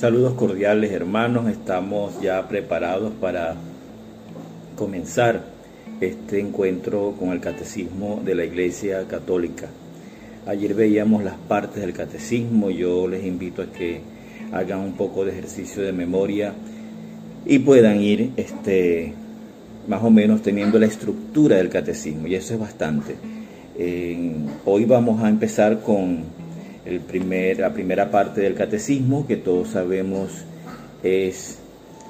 Saludos cordiales hermanos, estamos ya preparados para comenzar este encuentro con el catecismo de la Iglesia Católica. Ayer veíamos las partes del catecismo, yo les invito a que hagan un poco de ejercicio de memoria y puedan ir este, más o menos teniendo la estructura del catecismo, y eso es bastante. hoy vamos a empezar con el primer, la primera parte del catecismo, que todos sabemos es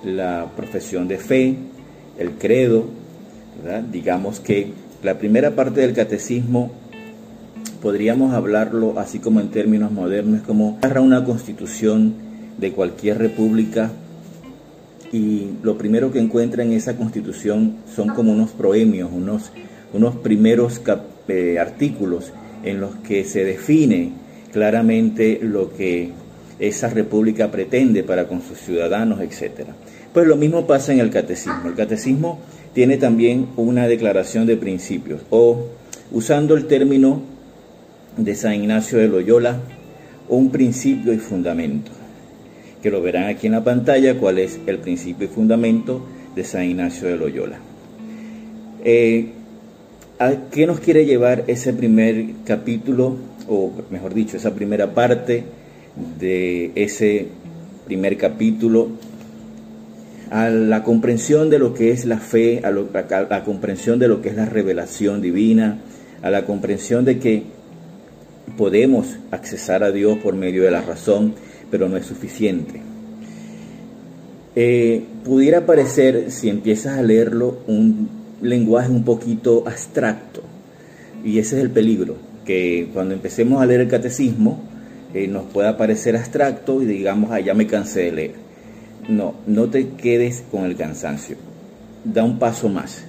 la profesión de fe, el credo, digamos que la primera parte del catecismo podríamos hablarlo así como en términos modernos, como una constitución de cualquier república y lo primero que encuentra en esa constitución son como unos proemios, unos, unos primeros eh, artículos en los que se define claramente lo que esa república pretende para con sus ciudadanos, etc. Pues lo mismo pasa en el catecismo. El catecismo tiene también una declaración de principios, o usando el término de San Ignacio de Loyola, un principio y fundamento, que lo verán aquí en la pantalla, cuál es el principio y fundamento de San Ignacio de Loyola. Eh, ¿A qué nos quiere llevar ese primer capítulo o mejor dicho, esa primera parte de ese primer capítulo, a la comprensión de lo que es la fe, a, la comprensión de lo que es la revelación divina, a la comprensión de que podemos accesar a Dios por medio de la razón, pero no es suficiente. Eh, pudiera parecer, si empiezas a leerlo, un lenguaje un poquito abstracto, y ese es el peligro que cuando empecemos a leer el catecismo eh, nos pueda parecer abstracto y digamos, ah, ya me cansé de leer. No, no te quedes con el cansancio. Da un paso más,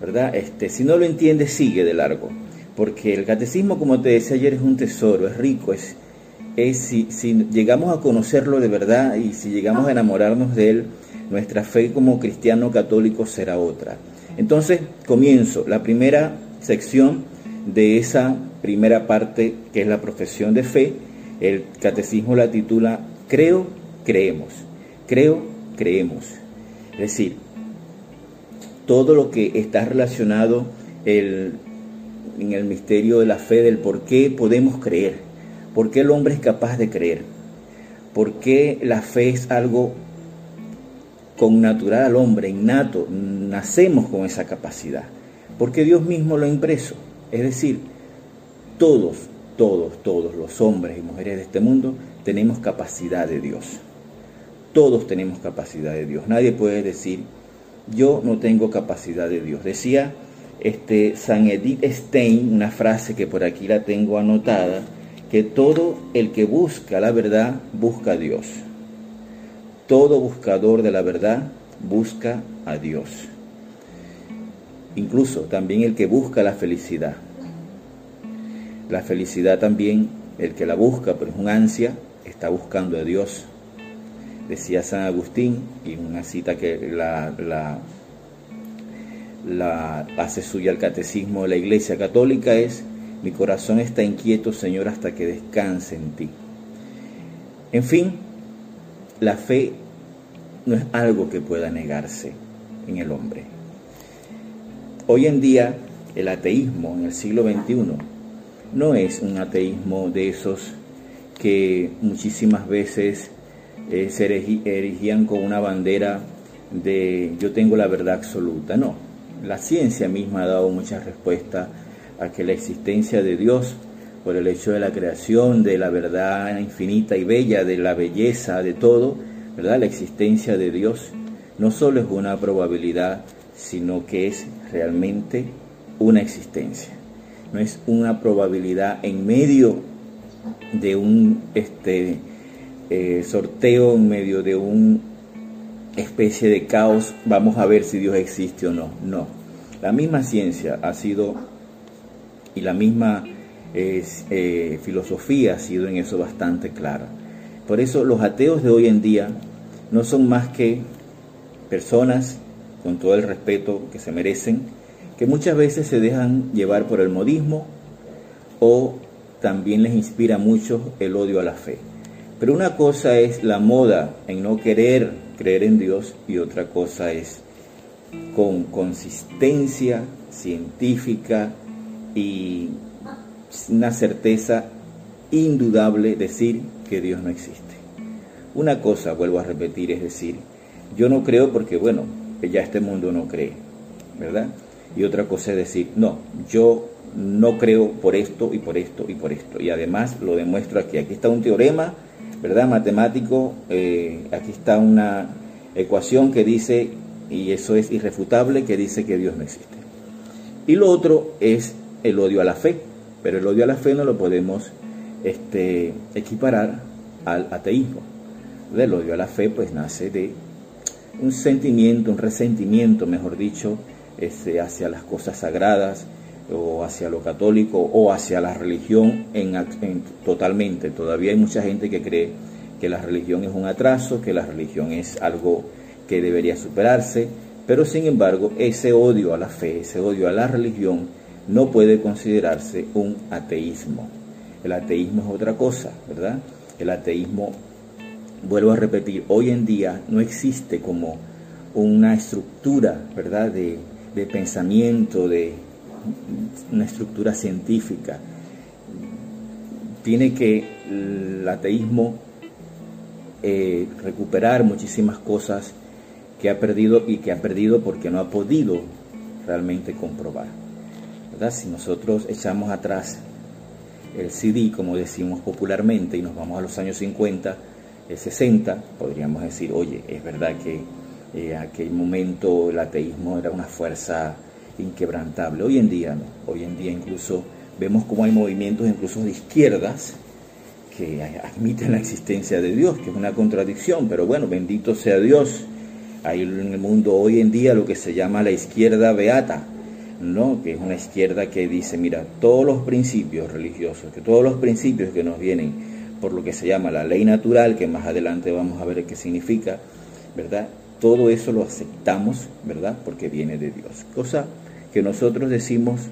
¿verdad? Este, si no lo entiendes, sigue de largo. Porque el catecismo, como te decía ayer, es un tesoro, es rico, es, es si, si llegamos a conocerlo de verdad y si llegamos a enamorarnos de él, nuestra fe como cristiano católico será otra. Entonces, comienzo. La primera sección de esa primera parte que es la profesión de fe, el catecismo la titula Creo, creemos. Creo, creemos. Es decir, todo lo que está relacionado en el misterio de la fe, del por qué podemos creer, por qué el hombre es capaz de creer, por qué la fe es algo con natural al hombre, innato, nacemos con esa capacidad, porque Dios mismo lo ha impreso. Es decir, todos, todos, todos los hombres y mujeres de este mundo tenemos capacidad de Dios. Todos tenemos capacidad de Dios. Nadie puede decir, yo no tengo capacidad de Dios. Decía este, San Edith Stein, una frase que por aquí la tengo anotada, que todo el que busca la verdad busca a Dios. Todo buscador de la verdad busca a Dios incluso también el que busca la felicidad. La felicidad también, el que la busca, pero es un ansia, está buscando a Dios. Decía San Agustín, y una cita que la, la, la hace suya el catecismo de la Iglesia Católica es, mi corazón está inquieto, Señor, hasta que descanse en ti. En fin, la fe no es algo que pueda negarse en el hombre. Hoy en día el ateísmo en el siglo XXI no es un ateísmo de esos que muchísimas veces eh, se erigían con una bandera de yo tengo la verdad absoluta. No, la ciencia misma ha dado muchas respuestas a que la existencia de Dios, por el hecho de la creación, de la verdad infinita y bella, de la belleza, de todo, ¿verdad? La existencia de Dios no solo es una probabilidad, sino que es realmente una existencia. No es una probabilidad en medio de un este, eh, sorteo, en medio de una especie de caos, vamos a ver si Dios existe o no. No. La misma ciencia ha sido y la misma eh, filosofía ha sido en eso bastante clara. Por eso los ateos de hoy en día no son más que personas con todo el respeto que se merecen, que muchas veces se dejan llevar por el modismo o también les inspira mucho el odio a la fe. Pero una cosa es la moda en no querer creer en Dios y otra cosa es con consistencia científica y una certeza indudable decir que Dios no existe. Una cosa, vuelvo a repetir, es decir, yo no creo porque, bueno, ya este mundo no cree, ¿verdad? Y otra cosa es decir, no, yo no creo por esto y por esto y por esto. Y además lo demuestro aquí. Aquí está un teorema ¿verdad? Matemático, eh, aquí está una ecuación que dice, y eso es irrefutable, que dice que Dios no existe. Y lo otro es el odio a la fe, pero el odio a la fe no lo podemos este, equiparar al ateísmo. El odio a la fe pues nace de un sentimiento, un resentimiento, mejor dicho, este, hacia las cosas sagradas, o hacia lo católico o hacia la religión en, totalmente. Todavía hay mucha gente que cree que la religión es un atraso, que la religión es algo que debería superarse, pero sin embargo ese odio a la fe, ese odio a la religión no puede considerarse un ateísmo. El ateísmo es otra cosa, ¿verdad? El ateísmo, vuelvo a repetir, hoy en día no existe como una estructura, ¿verdad? De, pensamiento, de, una estructura científica. Tiene que el ateísmo eh, recuperar muchísimas cosas que ha perdido y que ha perdido porque no ha podido realmente comprobar. ¿verdad? Si nosotros echamos atrás el CD, como decimos popularmente, y nos vamos a los años 50, 60, podríamos decir, oye, es verdad que en eh, aquel momento el ateísmo era una fuerza inquebrantable. Hoy en día no. Hoy en día incluso vemos como hay movimientos incluso de izquierdas que admiten la existencia de Dios, que es una contradicción, pero bueno, bendito sea Dios. Hay en el mundo hoy en día lo que se llama la izquierda beata, ¿no? que es una izquierda que dice, mira, todos los principios religiosos, que todos los principios que nos vienen por lo que se llama la ley natural, que más adelante vamos a ver qué significa, ¿verdad? Todo eso lo aceptamos, ¿verdad? Porque viene de Dios. Cosa que nosotros decimos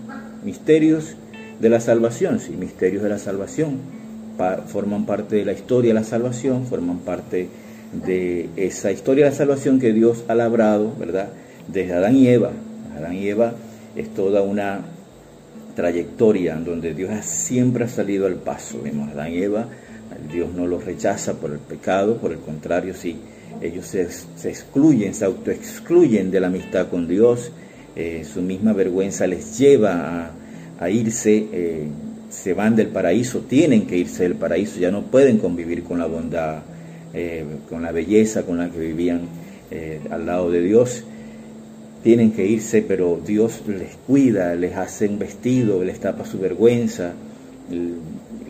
misterios de la salvación, sí, misterios de la salvación, forman parte de la historia de la salvación, forman parte de esa historia de la salvación que Dios ha labrado, ¿verdad? Desde Adán y Eva. Adán y Eva es toda una trayectoria en donde Dios siempre ha salido al paso. Vemos Adán y Eva, Dios no los rechaza por el pecado, por el contrario, sí, ellos se, excluyen, se autoexcluyen de la amistad con Dios, eh, su misma vergüenza les lleva a, irse, eh, se van del paraíso, tienen que irse del paraíso, ya no pueden convivir con la bondad, eh, con la belleza con la que vivían al lado de Dios. Tienen que irse, pero Dios les cuida, les hace un vestido, les tapa su vergüenza,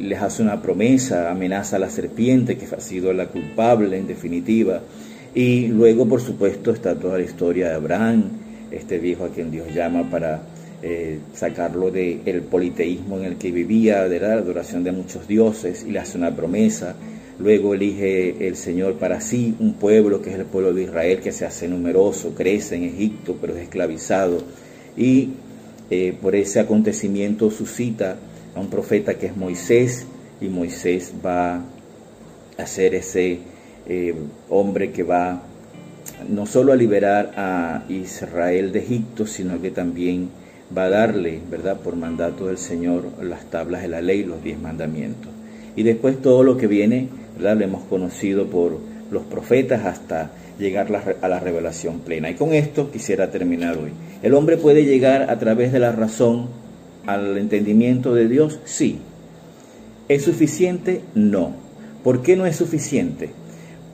les hace una promesa, amenaza a la serpiente que ha sido la culpable en definitiva. Y luego, por supuesto, está toda la historia de Abraham, este viejo a quien Dios llama para eh, sacarlo del el politeísmo en el que vivía, de la adoración de muchos dioses, y le hace una promesa. Luego elige el Señor para sí un pueblo que es el pueblo de Israel, que se hace numeroso, crece en Egipto, pero es esclavizado. Y eh, por ese acontecimiento suscita a un profeta que es Moisés, y Moisés va a ser ese eh, hombre que va no solo a liberar a Israel de Egipto, sino que también va a darle, ¿verdad?, por mandato del Señor, las tablas de la ley, los diez mandamientos. Y después todo lo que viene, ¿verdad?, lo hemos conocido por los profetas hasta llegar a la revelación plena. Y con esto quisiera terminar hoy. ¿El hombre puede llegar a través de la razón al entendimiento de Dios? Sí. ¿Es suficiente? No. ¿Por qué no es suficiente?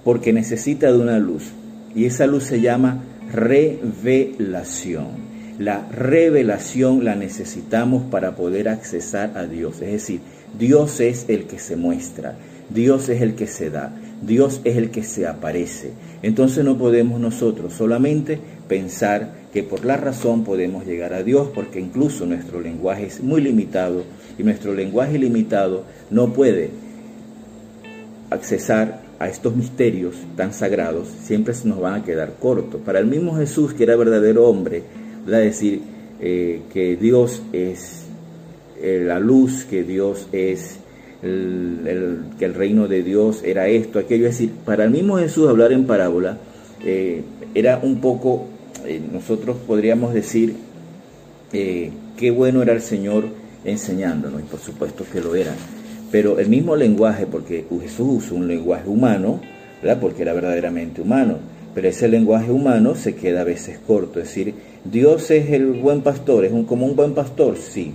Porque necesita de una luz. Y esa luz se llama revelación. La revelación la necesitamos para poder accesar a Dios. Es decir, Dios es el que se muestra, Dios es el que se da, Dios es el que se aparece. Entonces no podemos nosotros solamente pensar que por la razón podemos llegar a Dios, porque incluso nuestro lenguaje es muy limitado y nuestro lenguaje limitado no puede accesar a estos misterios tan sagrados, siempre se nos van a quedar cortos. Para el mismo Jesús, que era verdadero hombre, a decir eh, que Dios es eh, la luz, que Dios es que el reino de Dios era esto, aquello. Es decir, para el mismo Jesús hablar en parábola eh, era un poco, eh, nosotros podríamos decir, eh, qué bueno era el Señor enseñándonos, y por supuesto que lo era. Pero el mismo lenguaje, porque Jesús usó un lenguaje humano, ¿verdad? porque era verdaderamente humano, pero ese lenguaje humano se queda a veces corto. Es decir, Dios es el buen pastor, es un, como un buen pastor, sí,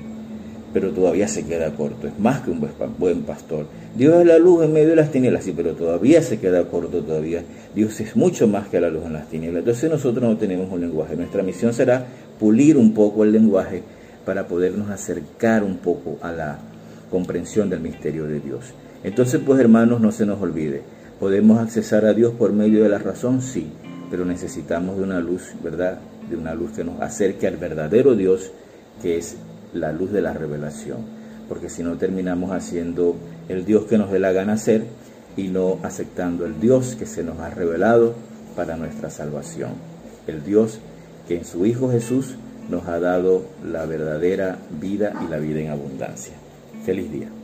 pero todavía se queda corto, es más que un buen pastor. Dios es la luz en medio de las tinieblas, sí, pero todavía se queda corto todavía. Dios es mucho más que la luz en las tinieblas. Entonces nosotros no tenemos un lenguaje. Nuestra misión será pulir un poco el lenguaje para podernos acercar un poco a la comprensión del misterio de Dios. Entonces, pues hermanos, no se nos olvide, podemos accesar a Dios por medio de la razón, sí, pero necesitamos de una luz, ¿verdad? De una luz que nos acerque al verdadero Dios, que es la luz de la revelación, porque si no terminamos haciendo el Dios que nos dé la gana ser y no aceptando el Dios que se nos ha revelado para nuestra salvación, el Dios que en su Hijo Jesús nos ha dado la verdadera vida y la vida en abundancia. Feliz día.